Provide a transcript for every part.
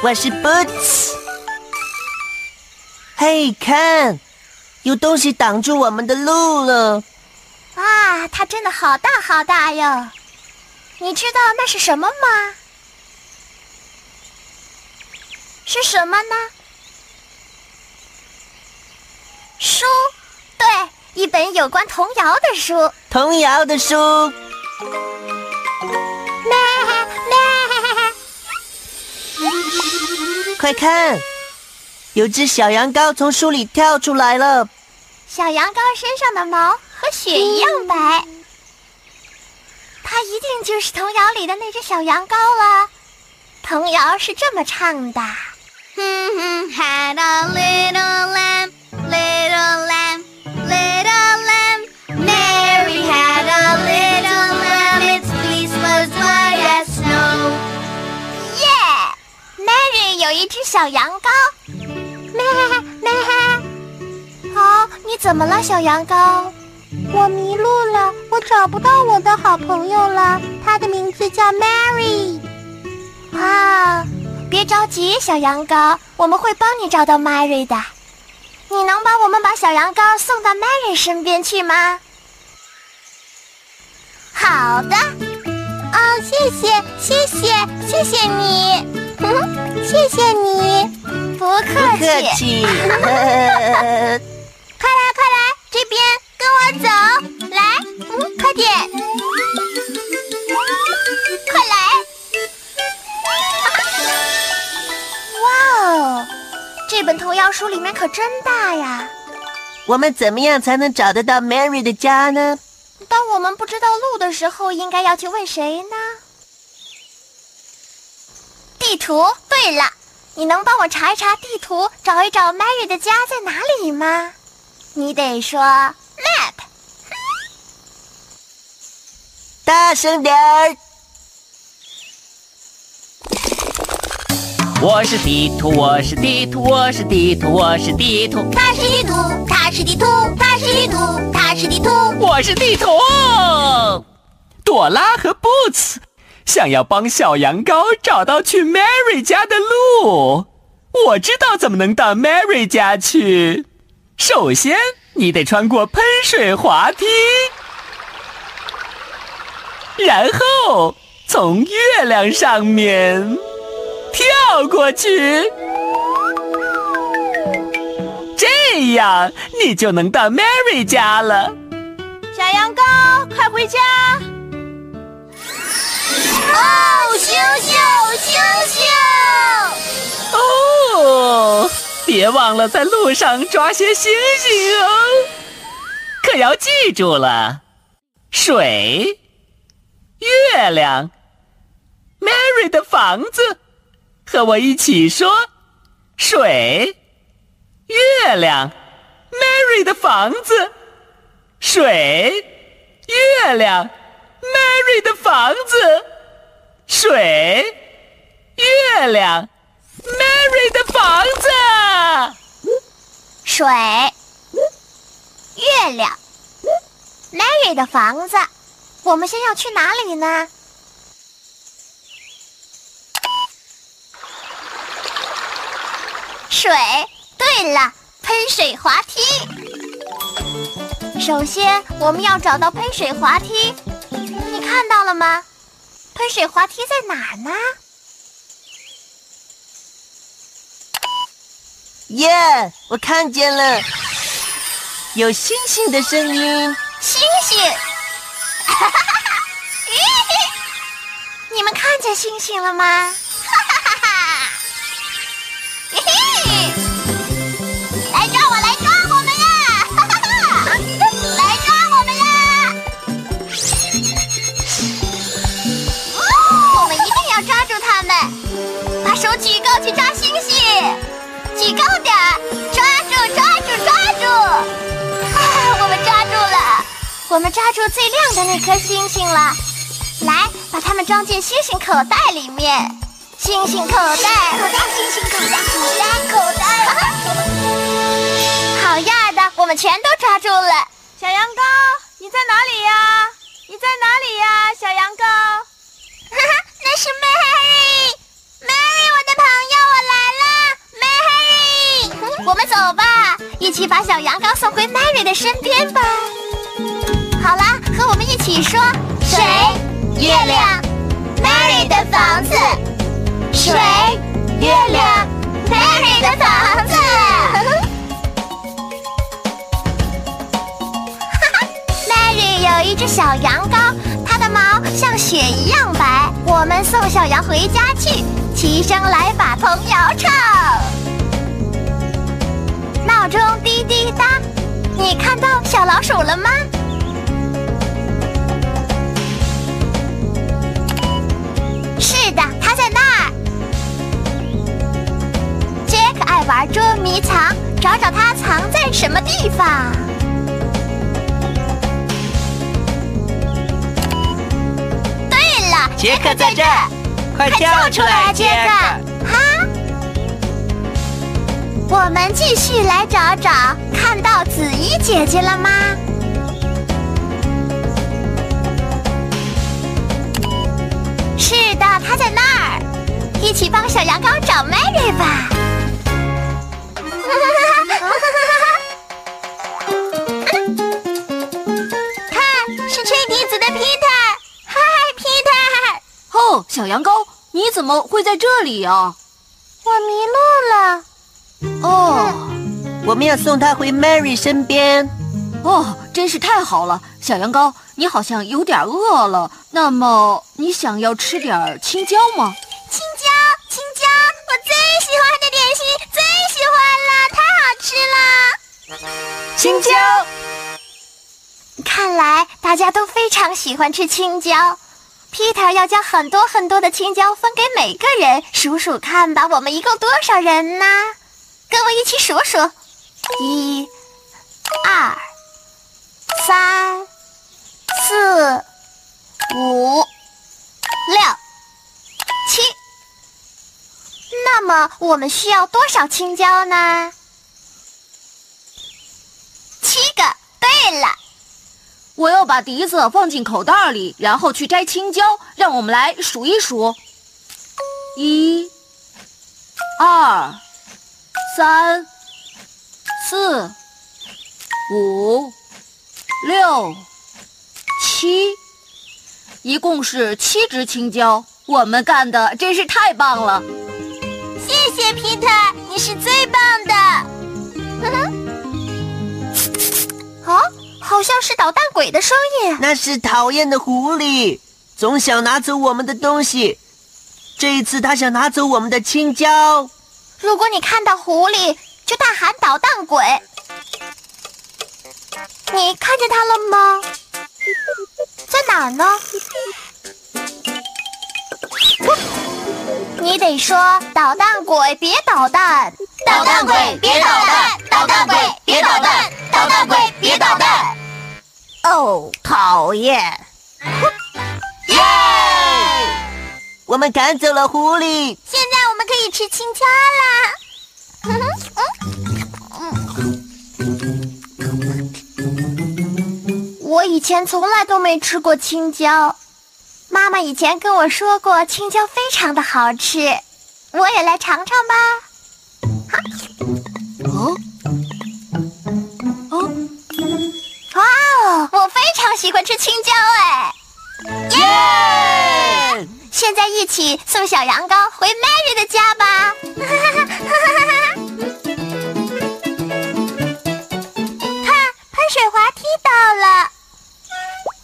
我是 Boots。嘿，看，有东西挡住我们的路了！啊，它真的好大好大哟！你知道那是什么吗？是什么呢？书，对，一本有关童谣的书。童谣的书。快看，有只小羊羔从树里跳出来了。小羊羔身上的毛和雪一样白，它一定就是童谣里的那只小羊羔了。童谣是这么唱的。有一只小羊羔，咩咩，好，你怎么了，小羊羔？我迷路了，我找不到我的好朋友了。他的名字叫 Mary。啊，别着急，小羊羔，我们会帮你找到 Mary 的。你能帮我们把小羊羔送到 Mary 身边去吗？好的。哦，谢谢，谢谢，谢谢你。谢谢你，不客气。快来快来，这边跟我走，来，嗯快点，快来！哇哦，这本童谣书里面可真大呀！我们怎么样才能找得到 Mary 的家呢？当我们不知道路的时候，应该要去问谁呢？地图。对了，你能帮我查一查地图，找一找 Mary 的家在哪里吗？你得说 map。大声点儿！我是地图，我是地图，我是地图，我是地图。他是地图，他是地图，他是地图，他是地图。我是地图。朵拉和 Boots。想要帮小羊羔找到去 Mary 家的路，我知道怎么能到 Mary 家去。首先，你得穿过喷水滑梯，然后从月亮上面跳过去，这样你就能到 Mary 家了。小羊羔，快回家！别忘了在路上抓些星星哦。可要记住了，水、月亮、Mary 的房子，和我一起说：水、月亮、Mary 的房子，水、月亮。Mary 的房子，水，月亮，Mary 的房子，水，月亮，Mary 的房子。我们先要去哪里呢？水。对了，喷水滑梯。首先，我们要找到喷水滑梯。你看到了吗？喷水滑梯在哪儿呢？耶！我看见了。有星星的声音。星星，你们看见星星了吗？举高点抓住，抓住，抓住，我们抓住了！我们抓住最亮的那颗星星了，来，把它们装进星星口袋里面。星星口袋，口袋，星星口袋，口袋，口袋。好样的，我们全都抓住了。小羊羔，你在哪里呀？你在哪里呀，小羊羔？哈哈，那是 Mary，Mary，我的朋友，我来。我们走吧，一起把小羊羔送回 Mary 的身边吧。好啦，和我们一起说：水、月亮，Mary 的房子；水、月亮，Mary 的房子。Mary 有一只小羊羔，它的毛像雪一样白。我们送小羊回家去，齐声来把童谣唱。闹钟滴滴答，你看到小老鼠了吗？是的，它在那儿。杰克爱玩捉迷藏，找找它藏在什么地方。对了，杰克在这儿，快跳出来，杰克！哈！我们继续来找找，看到紫衣姐姐了吗？是的，她在那儿，一起帮小羊羔找 Mary 吧。看，是吹笛子的 Peter。嗨，Peter。哦，小羊羔，你怎么会在这里呀？我迷路了。哦，我们要送他回 Mary 身边。哦，真是太好了，小羊羔，你好像有点饿了。那么，你想要吃点青椒吗？青椒，青椒，我最喜欢的点心，最喜欢了，太好吃了。青椒，看来大家都非常喜欢吃青椒。Peter 要将很多很多的青椒分给每个人，数数看吧，我们一共多少人呢？跟我一起数数，一、二。三、四、五、六、七，那么我们需要多少青椒呢？七个。对了，我要把笛子放进口袋里，然后去摘青椒。让我们来数一数：一、二、三、四、五。六、七，一共是七只青椒。我们干的真是太棒了！谢谢皮特，你是最棒的。啊，好像是捣蛋鬼的声音。那是讨厌的狐狸，总想拿走我们的东西。这一次，他想拿走我们的青椒。如果你看到狐狸，就大喊“捣蛋鬼”。你看见他了吗？在哪儿呢？你得说捣蛋鬼别捣蛋，捣蛋鬼别捣蛋，捣蛋鬼别捣蛋，捣蛋鬼别捣蛋。哦，讨厌！耶！我们赶走了狐狸，以吃青椒啦。我以前从来都没吃过青椒，妈妈以前跟我说过青椒非常的好吃，我也来尝尝吧。哦，哦，哇哦，我非常喜欢吃青椒哎！耶！现在一起送小羊羔回 mary 的家吧。看喷水滑梯到了。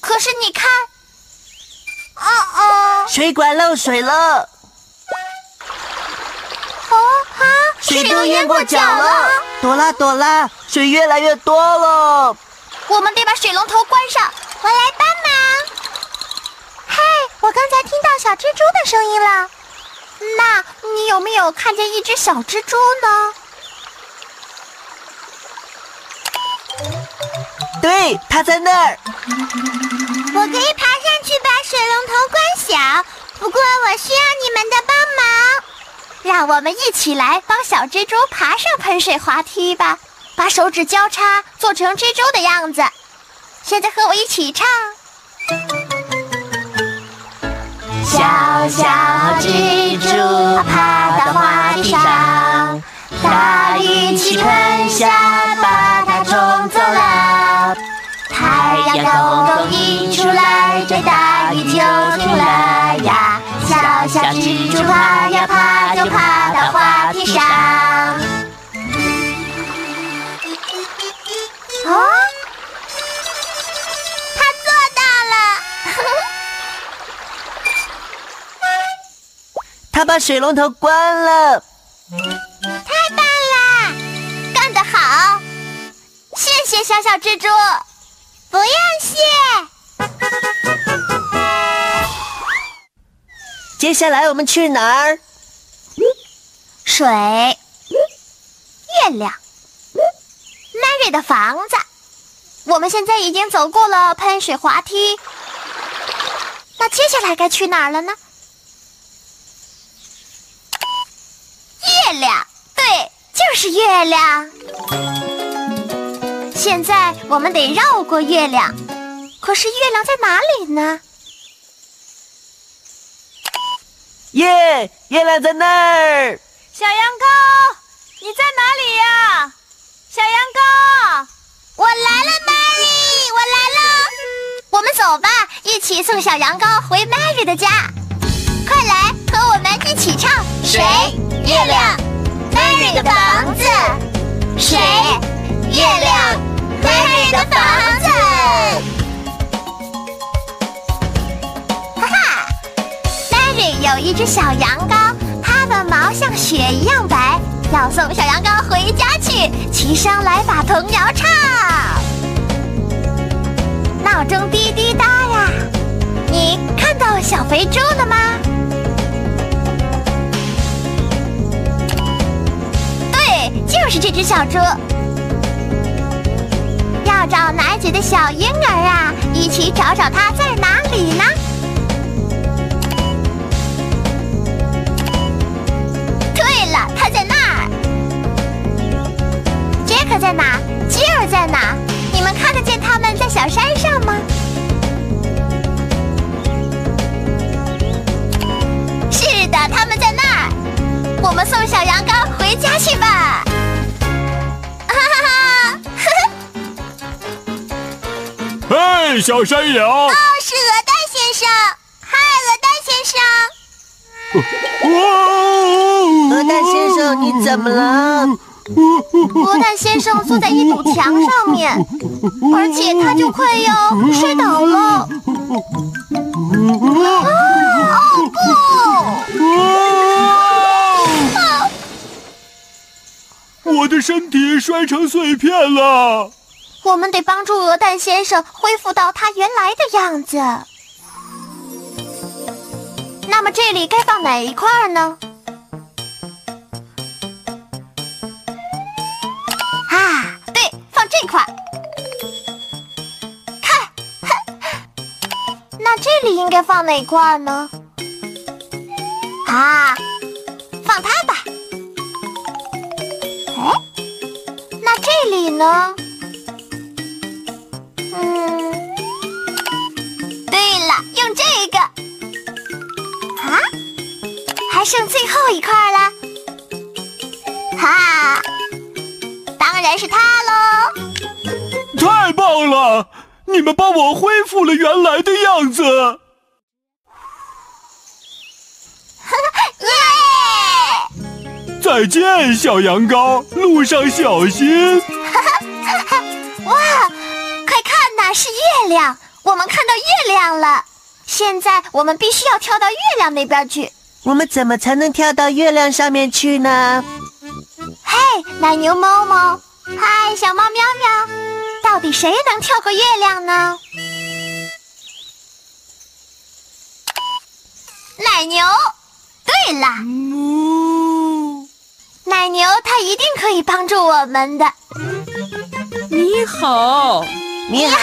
可是你看哦哦。水管漏水了。哦哈水都淹过脚了。朵拉朵拉水越来越多了。我们得把水龙头关上回来吧。我刚才听到小蜘蛛的声音了。那你有没有看见一只小蜘蛛呢？对，它在那儿。我可以爬上去把水龙头关小，不过我需要你们的帮忙。让我们一起来帮小蜘蛛爬上喷水滑梯吧！把手指交叉，做成蜘蛛的样子。现在和我一起唱。小小蜘蛛爬到花地上，大雨气喷下，把它冲走了。太阳公公一出来，这大雨就停了呀。小小蜘蛛爬呀爬，就爬到花地上。哦，他把水龙头关了。太棒了！干得好！谢谢小小蜘蛛。不用谢。接下来我们去哪儿？水、月亮、Mary 的房子。我们现在已经走过了喷水滑梯，那接下来该去哪儿了呢？月亮，对，就是月亮。现在我们得绕过月亮，可是月亮在哪里呢？耶，月亮在那儿。小羊羔，你在哪里呀？小羊羔，我来了，Mary，我来了。我们走吧，一起送小羊羔回 Mary 的家。快来和我们一起唱：水、月亮，Mary 的房子。水、月亮，Mary 的房子。哈哈，Mary 有一只小羊羔，它的毛像雪一样白，要送小羊羔回家去，齐声来把童谣唱。闹钟滴滴答呀，你看到小肥猪了吗？就是这只小猪。要找奶嘴的小婴儿啊，一起找找它在哪里呢？对了，它在那儿。杰克在哪？吉尔在哪？你们看得见他们在小山上吗？是的，他们在那儿。我们送小羊羔回家去吧。嘿，小山羊！哦，是鹅蛋先生。嗨，鹅蛋先生。哇！鹅蛋先生，你怎么了？鹅蛋先生坐在一堵墙上面，而且他就快要摔倒了。哦不！啊！我的身体摔成碎片了。我们得帮助鹅蛋先生恢复到他原来的样子。那么这里该放哪一块呢？啊，对，放这块。看，那这里应该放哪块呢？啊，放它吧。哎，那这里呢？你们帮我恢复了原来的样子。耶！再见，小羊羔，路上小心。哇，快看呐，是月亮！我们看到月亮了。现在我们必须要跳到月亮那边去。我们怎么才能跳到月亮上面去呢？嘿，奶牛猫猫，嗨，小猫喵喵，到底谁能跳过月亮呢？奶牛，对了，奶牛它一定可以帮助我们的。你好，你好，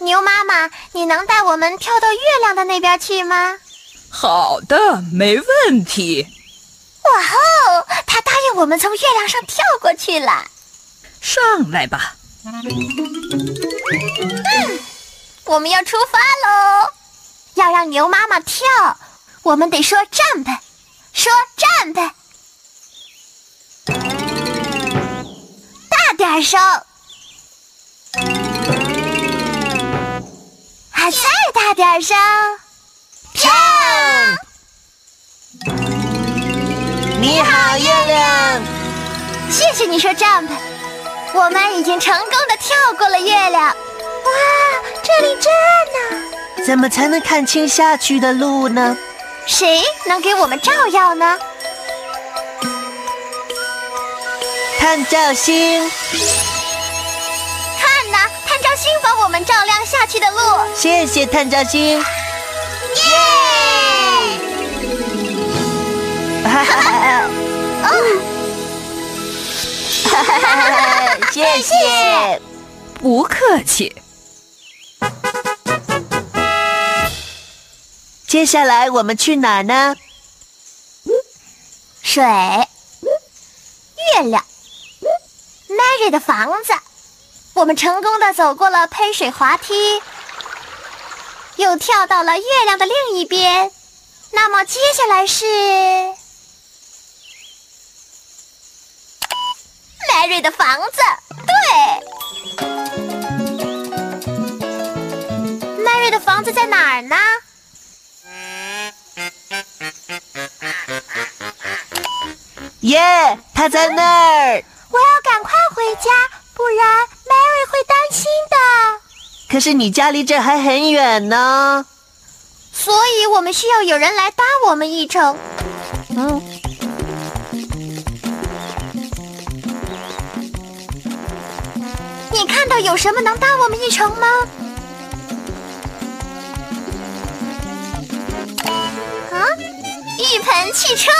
牛妈妈，你能带我们跳到月亮的那边去吗？好的，没问题。哇哦，它答应我们从月亮上跳过去了。上来吧，我们要出发喽！要让牛妈妈跳，我们得说 jump，说 jump，大点声，啊，再大点声，跳！你好，月亮。谢谢你说 jump，我们已经成功的跳过了月亮。哇，这里真暗呐，怎么才能看清下去的路呢？谁能给我们照耀呢？探照星，看呐，探照星帮我们照亮下去的路。谢谢探照星。耶！哈哈哈哈！谢谢。不客气。接下来我们去哪儿呢？水，月亮，Mary 的房子。我们成功的走过了喷水滑梯，又跳到了月亮的另一边。那么接下来是 Mary 的房子。对，Mary 的房子在哪儿呢？耶，他在那儿。我要赶快回家，不然 Mary 会担心的。可是你家离这还很远呢。所以我们需要有人来搭我们一程。嗯，你看到有什么能搭我们一程吗？啊，一盆汽车。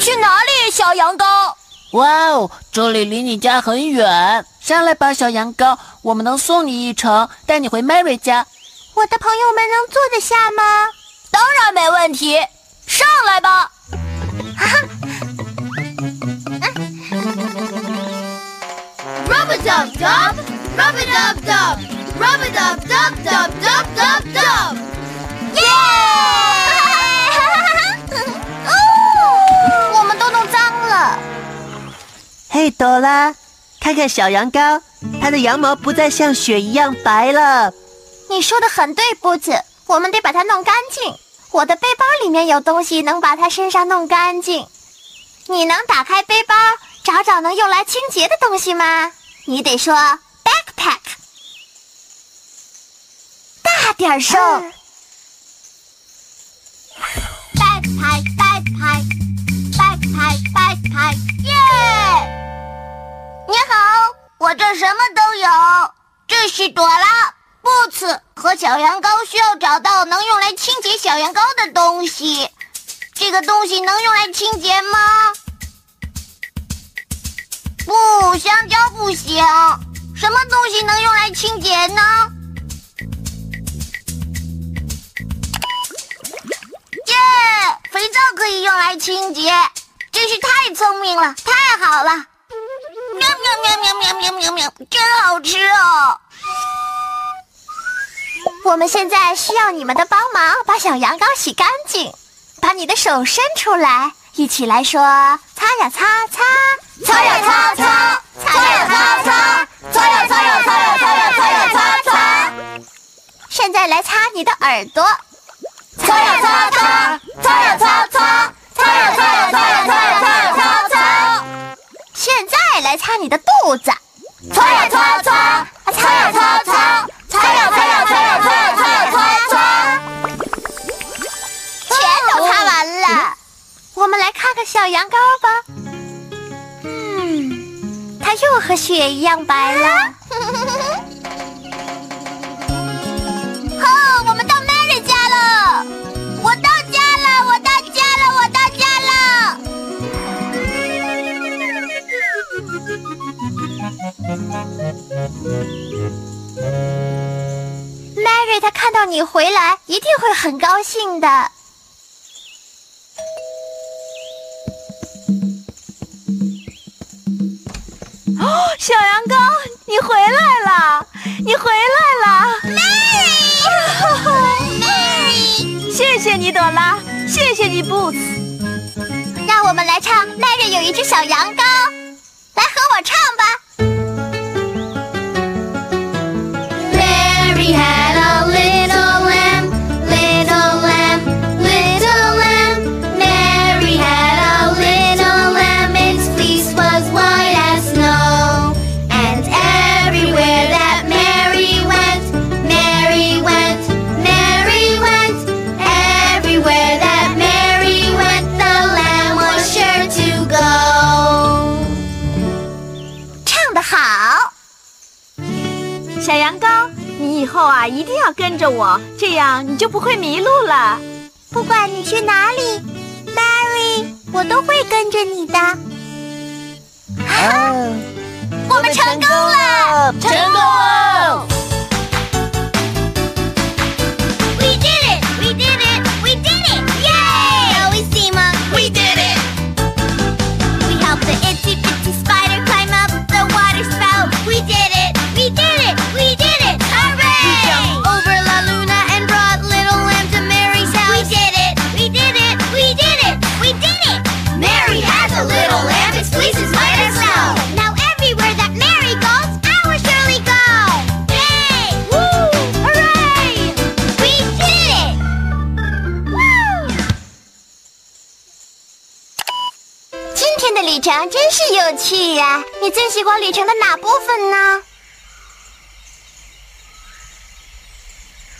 去哪里，小羊羔？哇哦，这里离你家很远，上来吧，小羊羔，我们能送你一程，带你回 Mary 家。我的朋友们能坐得下吗？当然没问题，上来吧。Rub a dub dub, rub a dub dub, rub a dub dub dub dub dub dub. 耶！哦，我们都弄脏了。嘿，朵拉，看看小羊羔，它的羊毛不再像雪一样白了。你说的很对，布子，我们得把它弄干净。我的背包里面有东西能把它身上弄干净。你能打开背包，找找能用来清洁的东西吗？你得说 backpack，大点儿声。backpack backpack backpack backpack，耶！你好，我这什么都有。这是朵拉、布茨和小羊羔需要找到能用来清洁小羊羔的东西。这个东西能用来清洁吗？不，香蕉不行。什么东西能用来清洁呢？耶！肥皂可以用来清洁，真是太聪明了，太好了！喵喵喵喵喵喵喵喵，真好吃哦！我们现在需要你们的帮忙，把小羊羔洗干净。把你的手伸出来，一起来说：擦呀擦擦，擦呀擦擦，擦呀擦擦，擦呀擦呀擦呀擦呀擦呀擦擦。现在来擦你的耳朵，擦呀擦擦，擦呀擦擦，擦呀擦呀擦呀擦呀擦呀擦擦。现在来擦你的肚子，擦呀擦擦，擦呀擦擦，擦呀擦呀擦呀擦呀擦呀擦擦。和雪一样白了。哦，我们到 Mary 家了！我到家了，我到家了，我到家了！Mary 她看到你回来，一定会很高兴的。小羊羔，你回来了，你回来了，Mary，Mary，谢谢你，朵拉，谢谢你，Boots。让我们来唱《Mary 有一只小羊羔》，来和我唱吧。Mary 一定要跟着我，这样你就不会迷路了。不管你去哪里，Mary，我都会跟着你的。啊，我们成功了，成功了！是有趣呀、你最喜欢旅程的哪部分呢？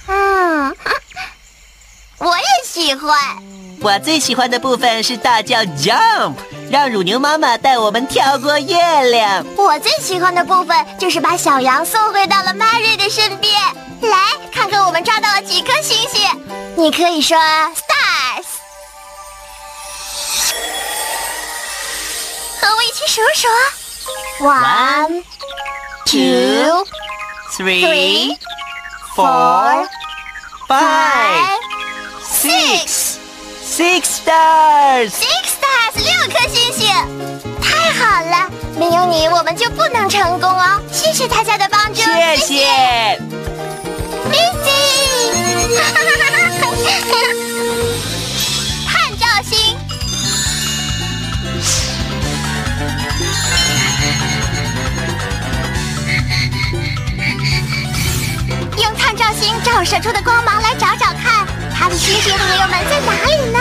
嗯，我也喜欢。我最喜欢的部分是大叫 jump，让乳牛妈妈带我们跳过月亮。我最喜欢的部分就是把小羊送回到了 Mary 的身边。来看看我们抓到了几颗星星，你可以说 stars。和我一起数数，one, two, Three, four, five, six, six stars。six stars，六颗星星，太好了！没有你，我们就不能成功哦。谢谢大家的帮助，谢谢。放射出的光芒来找找看，他的星星朋友们在哪里呢？